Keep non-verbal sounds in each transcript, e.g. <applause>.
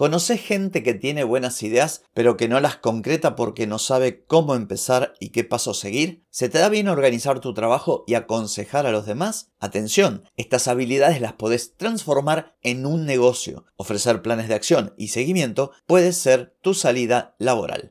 ¿Conoces gente que tiene buenas ideas pero que no las concreta porque no sabe cómo empezar y qué paso seguir? ¿Se te da bien organizar tu trabajo y aconsejar a los demás? Atención, estas habilidades las podés transformar en un negocio. Ofrecer planes de acción y seguimiento puede ser tu salida laboral.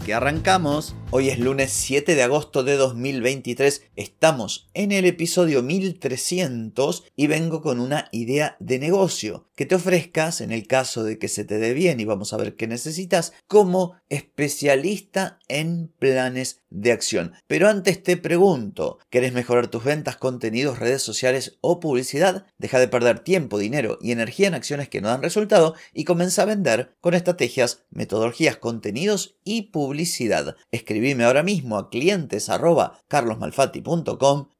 que arrancamos. Hoy es lunes 7 de agosto de 2023, estamos en el episodio 1300 y vengo con una idea de negocio que te ofrezcas en el caso de que se te dé bien y vamos a ver qué necesitas como especialista en planes de acción. Pero antes te pregunto, ¿querés mejorar tus ventas, contenidos, redes sociales o publicidad? Deja de perder tiempo, dinero y energía en acciones que no dan resultado y comienza a vender con estrategias, metodologías, contenidos y publicidad. Escribime ahora mismo a clientes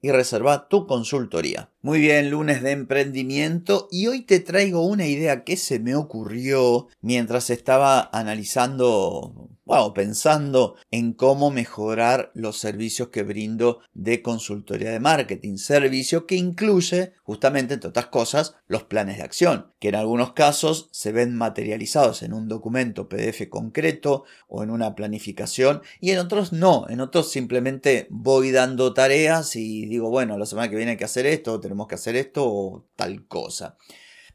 y reserva tu consultoría. Muy bien, lunes de emprendimiento y hoy te traigo una idea que se me ocurrió mientras estaba analizando pensando en cómo mejorar los servicios que brindo de consultoría de marketing, servicio que incluye justamente, entre otras cosas, los planes de acción, que en algunos casos se ven materializados en un documento PDF concreto o en una planificación y en otros no, en otros simplemente voy dando tareas y digo, bueno, la semana que viene hay que hacer esto, tenemos que hacer esto o tal cosa.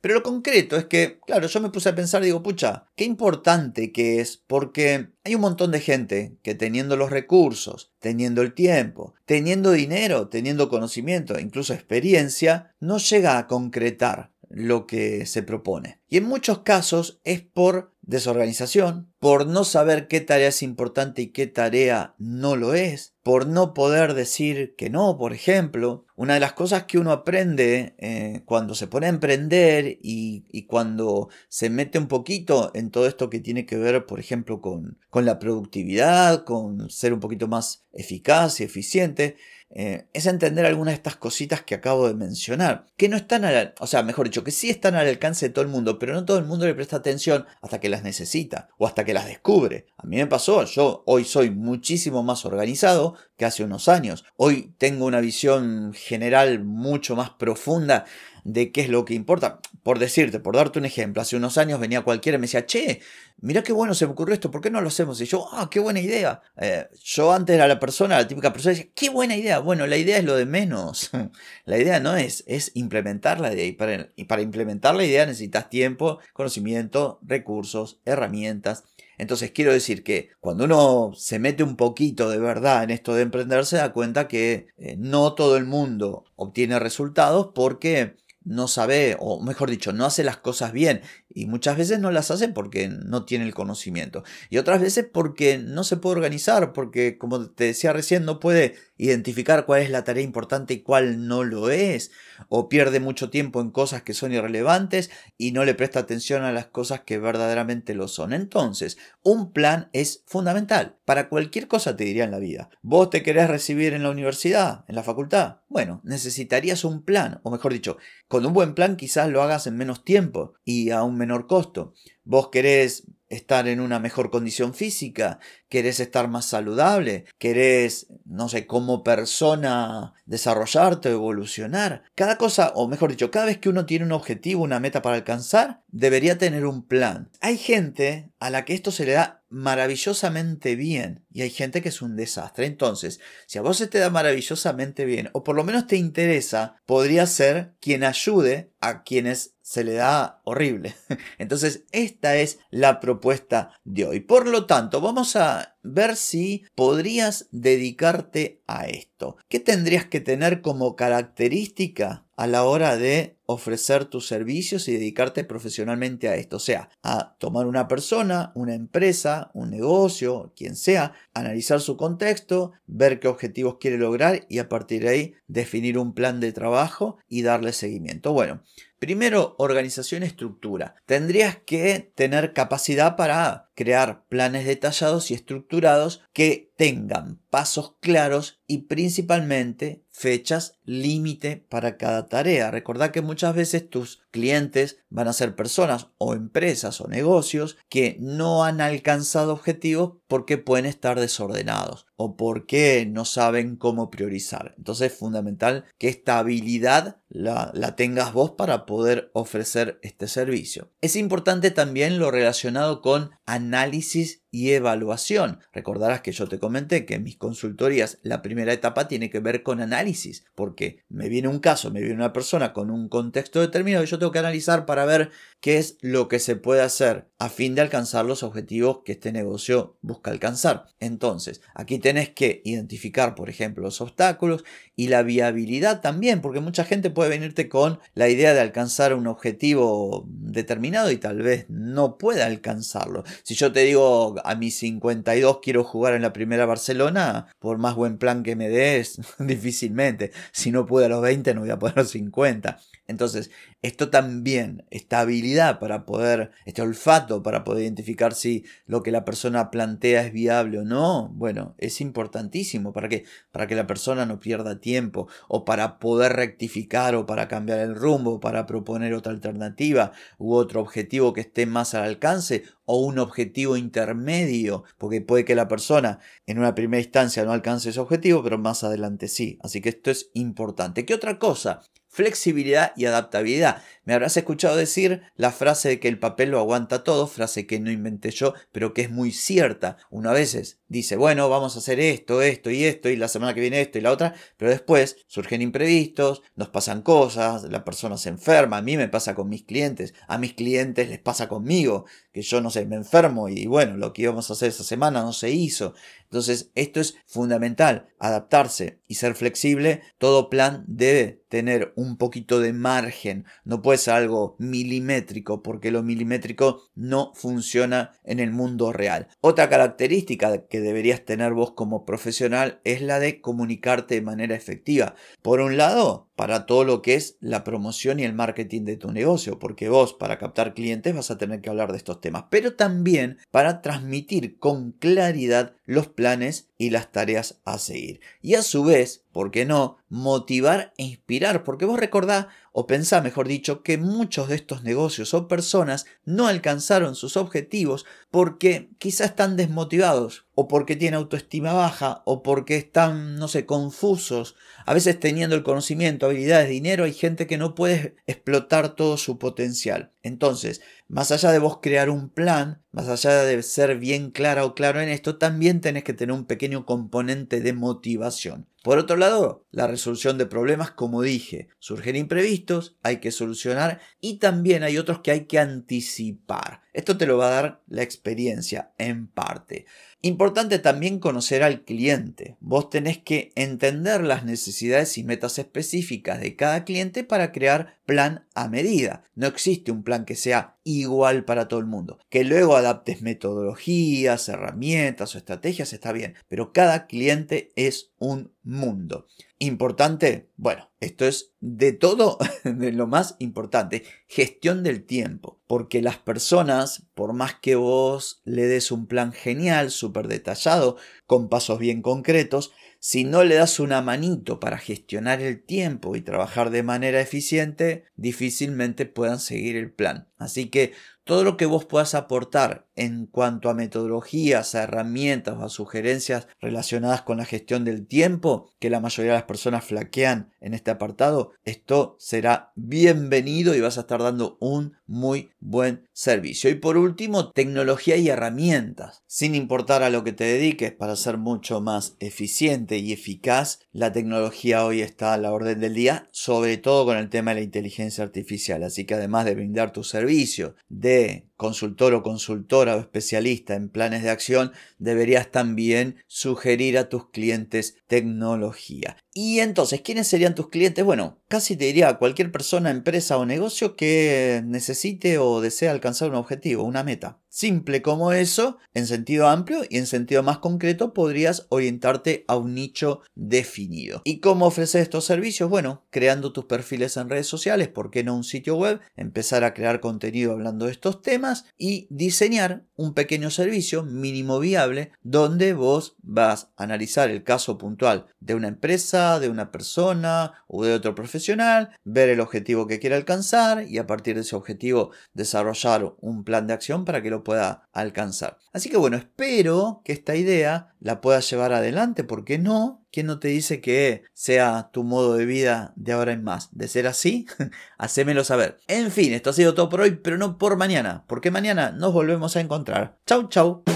Pero lo concreto es que, claro, yo me puse a pensar, digo, pucha, qué importante que es, porque hay un montón de gente que teniendo los recursos, teniendo el tiempo, teniendo dinero, teniendo conocimiento, incluso experiencia, no llega a concretar lo que se propone. Y en muchos casos es por desorganización, por no saber qué tarea es importante y qué tarea no lo es, por no poder decir que no, por ejemplo. Una de las cosas que uno aprende eh, cuando se pone a emprender y, cuando se mete un poquito en todo esto que tiene que ver, por ejemplo, con, con la productividad, con ser un poquito más eficaz y eficiente, eh, es entender algunas de estas cositas que acabo de mencionar, que no están al, o sea, mejor dicho, que sí están al alcance de todo el mundo, pero no todo el mundo le presta atención hasta que las necesita o hasta que las descubre. A mí me pasó, yo hoy soy muchísimo más organizado que hace unos años. Hoy tengo una visión general mucho más profunda de qué es lo que importa. Por decirte, por darte un ejemplo, hace unos años venía cualquiera y me decía, che, mira qué bueno se me ocurrió esto, ¿por qué no lo hacemos? Y yo, ah, qué buena idea. Eh, yo antes era la persona, la típica persona, decía, qué buena idea. Bueno, la idea es lo de menos. <laughs> la idea no es, es implementar la idea. Y para, y para implementar la idea necesitas tiempo, conocimiento, recursos, herramientas. Entonces quiero decir que cuando uno se mete un poquito de verdad en esto de emprender, se da cuenta que eh, no todo el mundo obtiene resultados porque no sabe, o mejor dicho, no hace las cosas bien. Y muchas veces no las hace porque no tiene el conocimiento. Y otras veces porque no se puede organizar, porque como te decía recién, no puede identificar cuál es la tarea importante y cuál no lo es. O pierde mucho tiempo en cosas que son irrelevantes y no le presta atención a las cosas que verdaderamente lo son. Entonces, un plan es fundamental. Para cualquier cosa te diría en la vida. Vos te querés recibir en la universidad, en la facultad. Bueno, necesitarías un plan. O mejor dicho, con un buen plan quizás lo hagas en menos tiempo y a un menor costo. Vos querés estar en una mejor condición física, querés estar más saludable, querés, no sé, como persona desarrollarte, evolucionar. Cada cosa, o mejor dicho, cada vez que uno tiene un objetivo, una meta para alcanzar, debería tener un plan. Hay gente a la que esto se le da maravillosamente bien y hay gente que es un desastre. Entonces, si a vos se te da maravillosamente bien, o por lo menos te interesa, podría ser quien ayude a quienes se le da horrible. <laughs> Entonces, esta es la propuesta de hoy. Por lo tanto, vamos a ver si podrías dedicarte a esto. ¿Qué tendrías que tener como característica a la hora de ofrecer tus servicios y dedicarte profesionalmente a esto. O sea, a tomar una persona, una empresa, un negocio, quien sea, analizar su contexto, ver qué objetivos quiere lograr y a partir de ahí definir un plan de trabajo y darle seguimiento. Bueno, Primero, organización estructura. Tendrías que tener capacidad para crear planes detallados y estructurados que tengan pasos claros y principalmente fechas límite para cada tarea. Recordad que muchas veces tus clientes van a ser personas o empresas o negocios que no han alcanzado objetivos porque pueden estar desordenados o porque no saben cómo priorizar. Entonces es fundamental que esta habilidad la, tengas vos para poder ofrecer este servicio. Es importante también lo relacionado con análisis y evaluación. Recordarás que yo te comenté que en mis consultorías la primera etapa tiene que ver con análisis, porque me viene un caso, me viene una persona con un contexto determinado y yo tengo que analizar para ver qué es lo que se puede hacer a fin de alcanzar los objetivos que este negocio busca alcanzar. Entonces, aquí tenés que identificar, por ejemplo, los obstáculos y la viabilidad también, porque mucha gente puede venirte con la idea de alcanzar un objetivo determinado y tal vez no pueda alcanzarlo. Si yo te digo a mis 52 quiero jugar en la primera Barcelona, por más buen plan que me des, <laughs> difícilmente. Si no puedo a los 20, no voy a poder a los 50. Entonces, esto también, esta habilidad para poder, este olfato para poder identificar si lo que la persona plantea es viable o no, bueno, es importantísimo para que, para que la persona no pierda tiempo o para poder rectificar o para cambiar el rumbo, para proponer otra alternativa u otro objetivo que esté más al alcance o un objetivo intermedio, porque puede que la persona en una primera instancia no alcance ese objetivo, pero más adelante sí. Así que esto es importante. ¿Qué otra cosa? Flexibilidad y adaptabilidad. Me habrás escuchado decir la frase de que el papel lo aguanta todo, frase que no inventé yo, pero que es muy cierta. Uno a veces dice, bueno, vamos a hacer esto, esto y esto, y la semana que viene esto y la otra, pero después surgen imprevistos, nos pasan cosas, la persona se enferma, a mí me pasa con mis clientes, a mis clientes les pasa conmigo, que yo no sé, me enfermo y bueno, lo que íbamos a hacer esa semana no se hizo. Entonces, esto es fundamental, adaptarse y ser flexible. Todo plan debe tener un poquito de margen, no puede ser algo milimétrico, porque lo milimétrico no funciona en el mundo real. Otra característica que deberías tener vos como profesional es la de comunicarte de manera efectiva. Por un lado, para todo lo que es la promoción y el marketing de tu negocio, porque vos para captar clientes vas a tener que hablar de estos temas, pero también para transmitir con claridad los planes y las tareas a seguir. Y a su vez, ¿por qué no? Motivar e inspirar, porque vos recordá o pensá, mejor dicho, que muchos de estos negocios o personas no alcanzaron sus objetivos porque quizás están desmotivados o porque tienen autoestima baja o porque están, no sé, confusos. A veces teniendo el conocimiento, habilidades, dinero, hay gente que no puede explotar todo su potencial. Entonces, más allá de vos crear un plan, más allá de ser bien clara o claro en esto, también tenés que tener un pequeño componente de motivación. Por otro lado, la resolución de problemas, como dije, surgen imprevistos, hay que solucionar y también hay otros que hay que anticipar. Esto te lo va a dar la experiencia en parte. Importante también conocer al cliente. Vos tenés que entender las necesidades y metas específicas de cada cliente para crear plan a medida. No existe un plan que sea igual para todo el mundo. Que luego adaptes metodologías, herramientas o estrategias está bien, pero cada cliente es un mundo. Importante, bueno, esto es de todo, <laughs> de lo más importante, gestión del tiempo, porque las personas, por más que vos le des un plan genial, súper detallado, con pasos bien concretos, si no le das una manito para gestionar el tiempo y trabajar de manera eficiente, difícilmente puedan seguir el plan. Así que todo lo que vos puedas aportar en cuanto a metodologías, a herramientas o a sugerencias relacionadas con la gestión del tiempo, que la mayoría de las personas flaquean en este apartado, esto será bienvenido y vas a estar dando un muy buen servicio. Y por último, tecnología y herramientas. Sin importar a lo que te dediques, para ser mucho más eficiente y eficaz, la tecnología hoy está a la orden del día, sobre todo con el tema de la inteligencia artificial. Así que además de brindar tu servicio, de consultor o consultora o especialista en planes de acción, deberías también sugerir a tus clientes tecnología. Y entonces, ¿quiénes serían tus clientes? Bueno, casi te diría cualquier persona, empresa o negocio que necesite o desee alcanzar un objetivo, una meta. Simple como eso, en sentido amplio y en sentido más concreto podrías orientarte a un nicho definido. ¿Y cómo ofrecer estos servicios? Bueno, creando tus perfiles en redes sociales, ¿por qué no un sitio web? Empezar a crear contenido hablando de estos temas y diseñar un pequeño servicio mínimo viable donde vos vas a analizar el caso puntual de una empresa, de una persona o de otro profesional, ver el objetivo que quiere alcanzar y a partir de ese objetivo desarrollar un plan de acción para que lo pueda alcanzar. Así que bueno, espero que esta idea la puedas llevar adelante, porque no, ¿quién no te dice que sea tu modo de vida de ahora en más? De ser así, <laughs> hacémelo saber. En fin, esto ha sido todo por hoy, pero no por mañana, porque mañana nos volvemos a encontrar. Chau, chau.